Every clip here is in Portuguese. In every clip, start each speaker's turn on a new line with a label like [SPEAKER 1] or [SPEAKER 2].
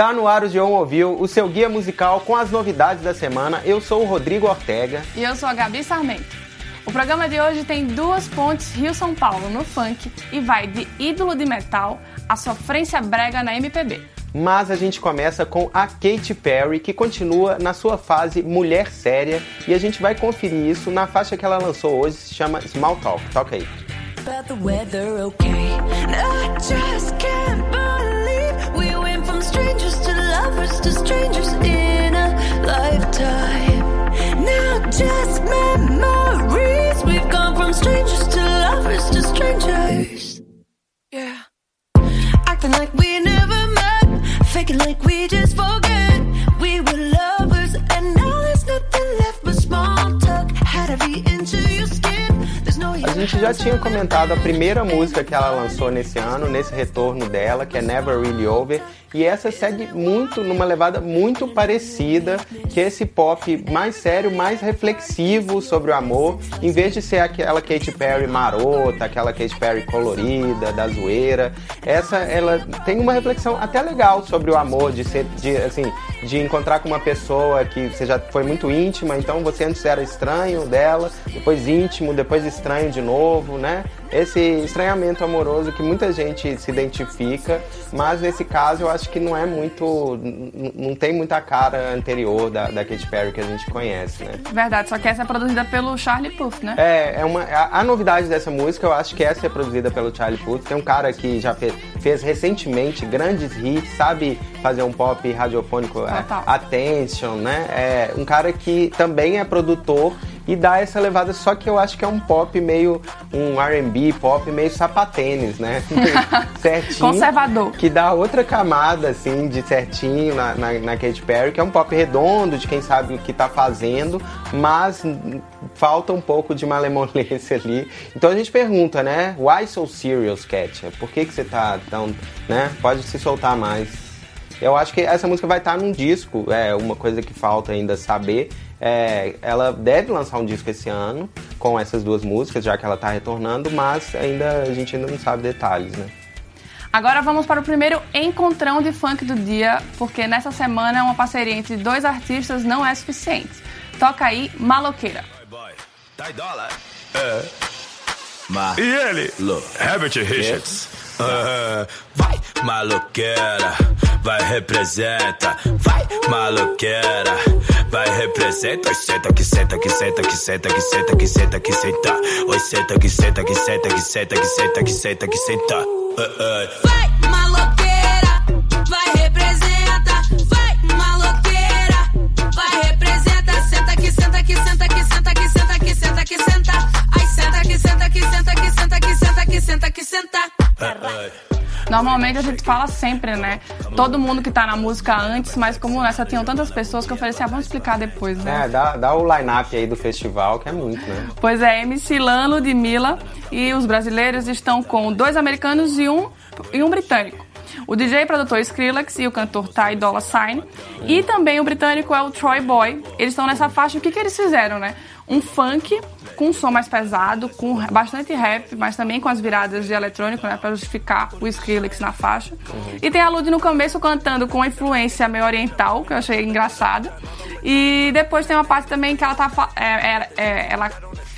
[SPEAKER 1] Tá no ar o João Ouviu, o seu guia musical com as novidades da semana. Eu sou o Rodrigo Ortega.
[SPEAKER 2] E eu sou a Gabi Sarmento. O programa de hoje tem duas pontes Rio-São Paulo no funk e vai de ídolo de metal a sofrência brega na MPB.
[SPEAKER 1] Mas a gente começa com a Katy Perry, que continua na sua fase mulher séria, e a gente vai conferir isso na faixa que ela lançou hoje, se chama Small Talk. Toca aí. A lifetime. Now just memories. We've gone from strangers to lovers to strangers. Yeah. Acting like we never met, faking like we just forget. We were lovers, and now there's nothing left but small talk. How to be into your skin. A gente já tinha comentado a primeira música que ela lançou nesse ano, nesse retorno dela, que é Never Really Over, e essa segue muito numa levada muito parecida, que é esse pop mais sério, mais reflexivo sobre o amor, em vez de ser aquela Katy Perry marota, aquela Katy Perry colorida, da zoeira. Essa ela tem uma reflexão até legal sobre o amor, de ser de assim, de encontrar com uma pessoa que você já foi muito íntima, então você antes era estranho dela, depois íntimo, depois estranho de novo, né? Esse estranhamento amoroso que muita gente se identifica, mas nesse caso eu acho que não é muito. não tem muita cara anterior da, da Katy Perry que a gente conhece, né?
[SPEAKER 2] Verdade, só que essa é produzida pelo Charlie Puth, né?
[SPEAKER 1] É, é uma, a, a novidade dessa música, eu acho que essa é produzida pelo Charlie Puth. Tem um cara que já fez, fez recentemente grandes hits, sabe fazer um pop radiofônico, é, Attention, né? É um cara que também é produtor e dá essa levada, só que eu acho que é um pop meio um R&B, pop meio sapatênis, né?
[SPEAKER 2] certinho. Conservador.
[SPEAKER 1] Que dá outra camada, assim, de certinho na, na, na Katy Perry, que é um pop redondo, de quem sabe o que tá fazendo, mas falta um pouco de malemolência ali. Então a gente pergunta, né? Why so serious, Katia? Por que que você tá tão, né? Pode se soltar mais. Eu acho que essa música vai estar tá num disco, é uma coisa que falta ainda saber, é, ela deve lançar um disco esse ano com essas duas músicas, já que ela está retornando, mas ainda a gente ainda não sabe detalhes, né?
[SPEAKER 2] Agora vamos para o primeiro encontrão de funk do dia, porque nessa semana uma parceria entre dois artistas não é suficiente. Toca aí Maloqueira. Tá dólar. É.
[SPEAKER 3] Ma. E ele? Look. Herbert Richards. Uh, vai, maloqueira, vai, representa. Vai, maloqueira, vai, representa. Oi, senta que senta que senta que senta que senta que senta que senta. Oi, senta que senta que senta que senta que senta que senta que senta. Uh, uh.
[SPEAKER 2] Normalmente a gente fala sempre, né? Todo mundo que tá na música antes, mas como nessa tinham tantas pessoas que eu falei assim, ah, vamos explicar depois, né?
[SPEAKER 1] É, dá, dá o line-up aí do festival, que é muito, né?
[SPEAKER 2] Pois é, MC Lano de Mila e os brasileiros estão com dois americanos e um, e um britânico. O DJ produtor Skrillex e o cantor Ty Dolla Sign. E também o britânico é o Troy Boy. Eles estão nessa faixa. O que, que eles fizeram, né? Um funk com um som mais pesado, com bastante rap, mas também com as viradas de eletrônico, né? Pra justificar o Skrillex na faixa. E tem a Lud no começo cantando com influência meio oriental, que eu achei engraçada. E depois tem uma parte também que ela tá. É, é, é, ela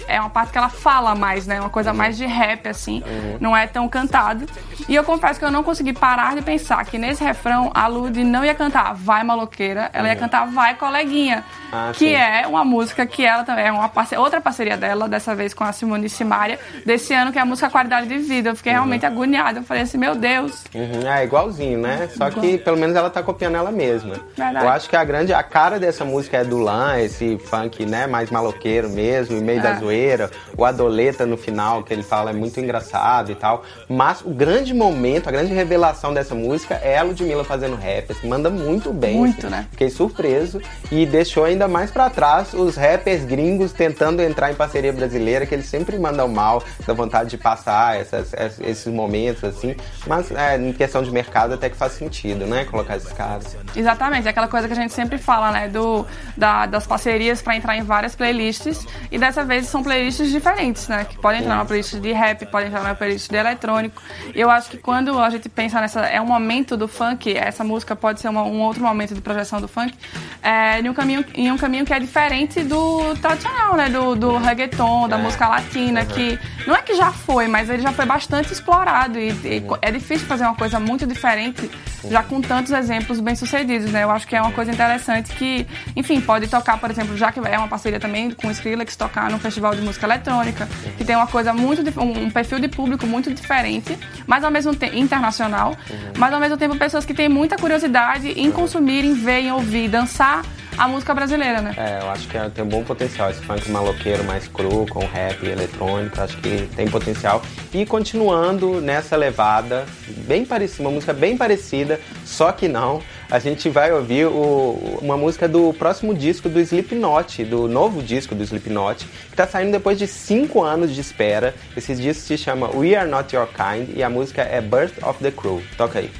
[SPEAKER 2] é uma parte que ela fala mais, né? Uma coisa uhum. mais de rap, assim. Uhum. Não é tão cantado. E eu confesso que eu não consegui parar de pensar que nesse refrão a Lud não ia cantar Vai Maloqueira, ela uhum. ia cantar Vai Coleguinha. Ah, que sim. é uma música que ela também é uma parce... outra parceria dela, dessa vez com a Simone Simaria, desse ano, que é a música Qualidade de Vida. Eu fiquei uhum. realmente agoniada. Eu falei assim, meu Deus.
[SPEAKER 1] Uhum. É igualzinho, né? Só que pelo menos ela tá copiando ela mesma. Verdade. Eu acho que a grande, a cara dessa música é do Lan, esse funk, né, mais maloqueiro mesmo, meio é. da zoeira o Adoleta no final, que ele fala é muito engraçado e tal. Mas o grande momento, a grande revelação dessa música é a Ludmilla fazendo rap. Assim, manda muito bem.
[SPEAKER 2] Muito,
[SPEAKER 1] assim.
[SPEAKER 2] né?
[SPEAKER 1] Fiquei surpreso e deixou ainda mais para trás os rappers gringos tentando entrar em parceria brasileira, que eles sempre mandam mal, da vontade de passar essas, esses momentos, assim. Mas é, em questão de mercado até que faz sentido, né? Colocar esses caras.
[SPEAKER 2] Exatamente, é aquela coisa que a gente sempre fala, né? Do, da, das parcerias para entrar em várias playlists. E dessa vez são são playlists diferentes, né? Que podem entrar numa playlist de rap, podem entrar numa playlist de eletrônico. E eu acho que quando a gente pensa nessa. É um momento do funk, essa música pode ser uma, um outro momento de projeção do funk, é, em, um caminho, em um caminho que é diferente do tradicional, né? Do, do reggaeton, da é. música latina, uhum. que não é que já foi, mas ele já foi bastante explorado. E, e é difícil fazer uma coisa muito diferente, já com tantos exemplos bem-sucedidos, né? Eu acho que é uma coisa interessante que, enfim, pode tocar, por exemplo, já que é uma parceria também com o Skrillex, tocar num festival de música eletrônica, que tem uma coisa muito, um perfil de público muito diferente, mas ao mesmo tempo internacional, uhum. mas ao mesmo tempo pessoas que têm muita curiosidade em consumir, em ver, em ouvir, dançar a música brasileira, né?
[SPEAKER 1] É, eu acho que é, tem um bom potencial esse funk maloqueiro mais cru, com rap eletrônico, acho que tem potencial. E continuando nessa levada, bem parecida, uma música bem parecida, só que não, a gente vai ouvir o, uma música do próximo disco do Slipknot, do novo disco do Slipknot, que está saindo depois de cinco anos de espera. Esse disco se chama We Are Not Your Kind e a música é Birth of the Crew. Toca aí.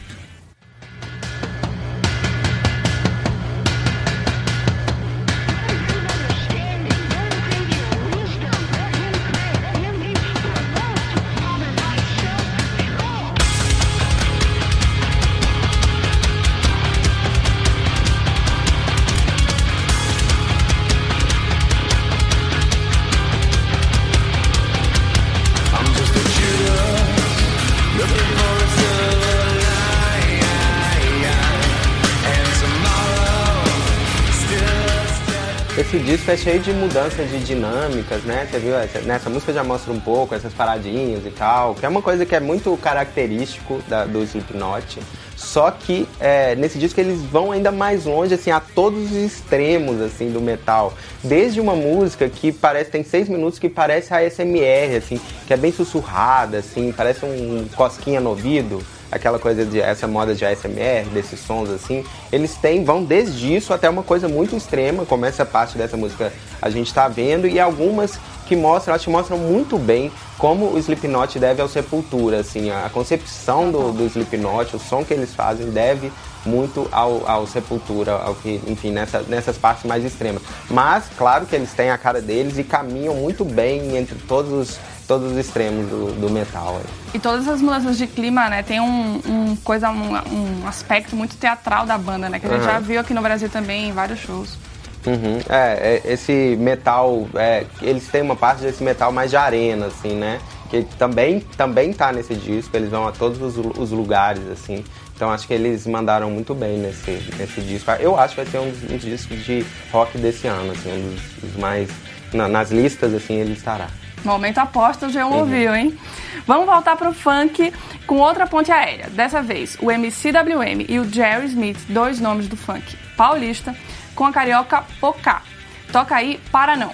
[SPEAKER 1] Esse disco é cheio de mudanças de dinâmicas, né? Você viu? Essa, nessa música já mostra um pouco essas paradinhas e tal, que é uma coisa que é muito característico da, do Slipknot. Só que é, nesse disco eles vão ainda mais longe, assim, a todos os extremos, assim, do metal. Desde uma música que parece, tem seis minutos, que parece a SMR, assim, que é bem sussurrada, assim, parece um cosquinha no ouvido aquela coisa de essa moda de ASMR, desses sons assim, eles têm, vão desde isso até uma coisa muito extrema, como essa parte dessa música a gente está vendo, e algumas que mostram, elas te mostram muito bem como o Slipknot deve ao Sepultura, assim, a concepção do, do Slipknot, o som que eles fazem deve muito ao, ao Sepultura, ao que, enfim, nessa, nessas partes mais extremas. Mas, claro que eles têm a cara deles e caminham muito bem entre todos os todos os extremos do, do metal. Aí.
[SPEAKER 2] E todas as mudanças de clima, né, tem um, um coisa, um, um, aspecto muito teatral da banda, né, que a gente uhum. já viu aqui no Brasil também em vários shows.
[SPEAKER 1] Uhum. É, é, esse metal, é, eles têm uma parte desse metal mais de arena, assim, né? Que também, também tá nesse disco, eles vão a todos os, os lugares, assim. Então acho que eles mandaram muito bem nesse, nesse disco. Eu acho que vai ser um dos, um dos discos de rock desse ano, assim, um dos, dos mais. Na, nas listas, assim, ele estará.
[SPEAKER 2] Momento aposta, o G1 uhum. ouviu, hein? Vamos voltar pro funk com outra ponte aérea. Dessa vez, o MCWM e o Jerry Smith, dois nomes do funk paulista, com a carioca Pocá. Toca aí, para não.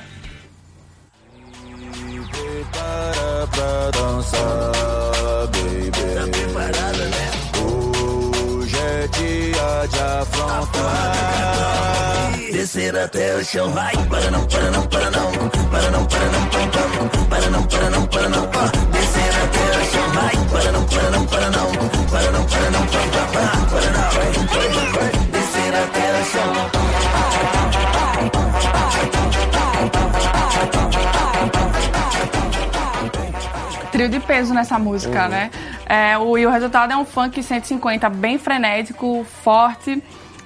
[SPEAKER 2] Para pra dançar, baby. Tá preparada, né? Hoje é dia de afrontar descer até o chão. Vai, para não, para não, para não, para não, para não, para não, para não, para não, para não, descer até o chão. Vai, para não, para não, para não, para não, para não, para não, para não, descer até o chão. trio de peso nessa música, uhum. né? É, o, e o resultado é um funk 150 bem frenético, forte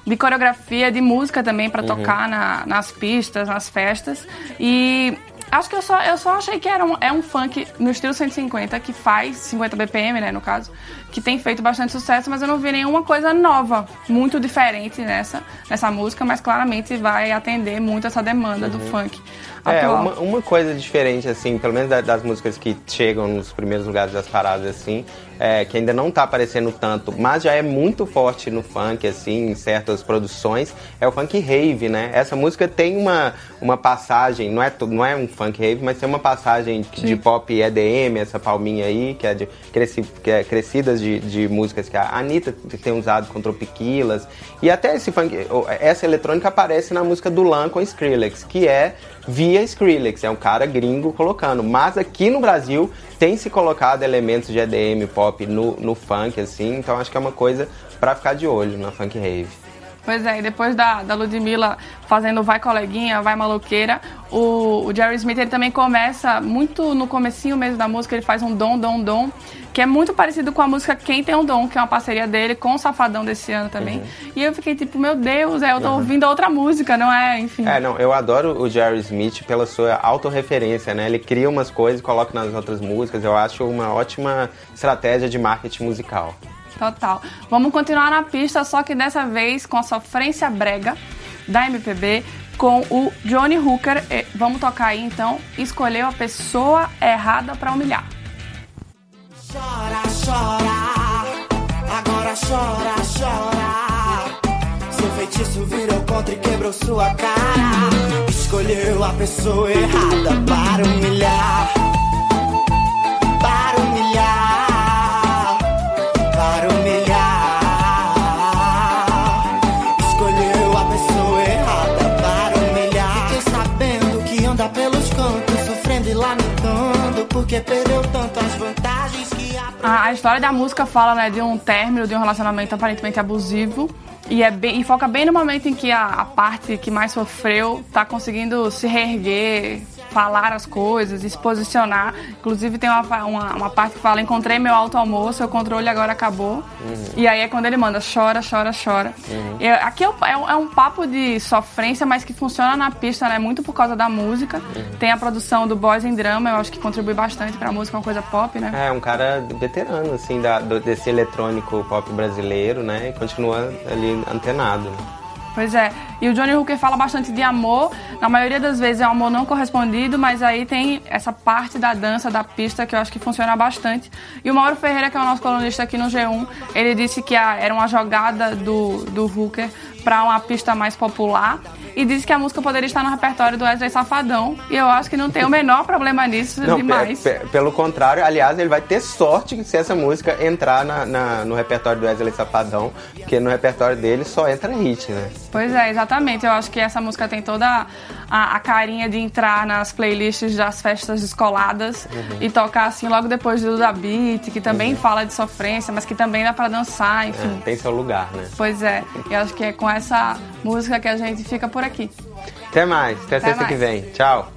[SPEAKER 2] de coreografia, de música também para uhum. tocar na, nas pistas, nas festas. E acho que eu só, eu só achei que era um, é um funk no estilo 150, que faz 50 BPM, né, no caso, que tem feito bastante sucesso, mas eu não vi nenhuma coisa nova, muito diferente nessa, nessa música, mas claramente vai atender muito essa demanda uhum. do funk.
[SPEAKER 1] É, uma, uma, coisa diferente, assim, pelo menos das, das músicas que chegam nos primeiros lugares das paradas, assim, é, que ainda não tá aparecendo tanto, mas já é muito forte no funk, assim, em certas produções, é o funk rave, né? Essa música tem uma, uma passagem, não é, não é um funk rave, mas tem uma passagem Sim. de pop EDM, essa palminha aí, que é, de, cresci, que é crescidas de, de músicas que a Anitta tem usado com Tropiquilas, e até esse funk, essa eletrônica aparece na música do Lan com Skrillex, que é via Skrillex, é um cara gringo colocando, mas aqui no Brasil tem se colocado elementos de EDM, pop no, no funk, assim, então acho que é uma coisa para ficar de olho na funk rave.
[SPEAKER 2] Pois é, e depois da, da Ludmilla fazendo Vai Coleguinha, Vai Maloqueira, o, o Jerry Smith ele também começa muito no comecinho mesmo da música, ele faz um dom, dom, dom, que é muito parecido com a música Quem Tem um Dom, que é uma parceria dele com o Safadão desse ano também. Uhum. E eu fiquei tipo, meu Deus, é, eu tô uhum. ouvindo outra música, não é? Enfim.
[SPEAKER 1] É, não, eu adoro o Jerry Smith pela sua autorreferência, né? Ele cria umas coisas e coloca nas outras músicas. Eu acho uma ótima estratégia de marketing musical.
[SPEAKER 2] Total. Vamos continuar na pista, só que dessa vez com a sofrência brega da MPB com o Johnny Hooker. Vamos tocar aí então. Escolheu a pessoa errada para humilhar. Chora, chora, agora chora, chora. Seu feitiço virou contra e quebrou sua cara. Escolheu a pessoa errada para humilhar. A, a, história da música fala né, de um término de um relacionamento aparentemente abusivo. E, é bem, e foca bem no momento em que a, a parte que mais sofreu está conseguindo se reerguer, falar as coisas, se posicionar. Inclusive tem uma, uma, uma, parte que fala, encontrei meu alto amor, seu controle agora acabou. Uhum. E aí é quando ele manda, chora, chora, chora. Uhum. E aqui é, é, é, um papo de sofrência, mas que funciona na pista, né? Muito por causa da música. Uhum. Tem a produção do Boys em Drama, eu acho que contribui bastante pra música, uma coisa pop, né?
[SPEAKER 1] É, um cara veterano, assim, da, desse eletrônico pop brasileiro, né? E continua ali antenado. Né?
[SPEAKER 2] Pois é. E o Johnny Hooker fala bastante de amor. Na maioria das vezes é um amor não correspondido, mas aí tem essa parte da dança, da pista, que eu acho que funciona bastante. E o Mauro Ferreira, que é o nosso colunista aqui no G1, ele disse que a, era uma jogada do, do Hooker para uma pista mais popular e disse que a música poderia estar no repertório do Wesley Safadão. E eu acho que não tem o menor problema nisso não, demais.
[SPEAKER 1] pelo contrário, aliás, ele vai ter sorte se essa música entrar na, na, no repertório do Wesley Safadão, porque no repertório dele só entra hit, né?
[SPEAKER 2] Pois é, exatamente. Eu acho que essa música tem toda a, a carinha de entrar nas playlists das festas descoladas uhum. e tocar assim logo depois do Da Beat, que também uhum. fala de sofrência, mas que também dá para dançar, enfim.
[SPEAKER 1] É, tem seu lugar, né?
[SPEAKER 2] Pois é. E acho que é com essa música que a gente fica por aqui.
[SPEAKER 1] Até mais, até, até sexta mais. que vem. Tchau.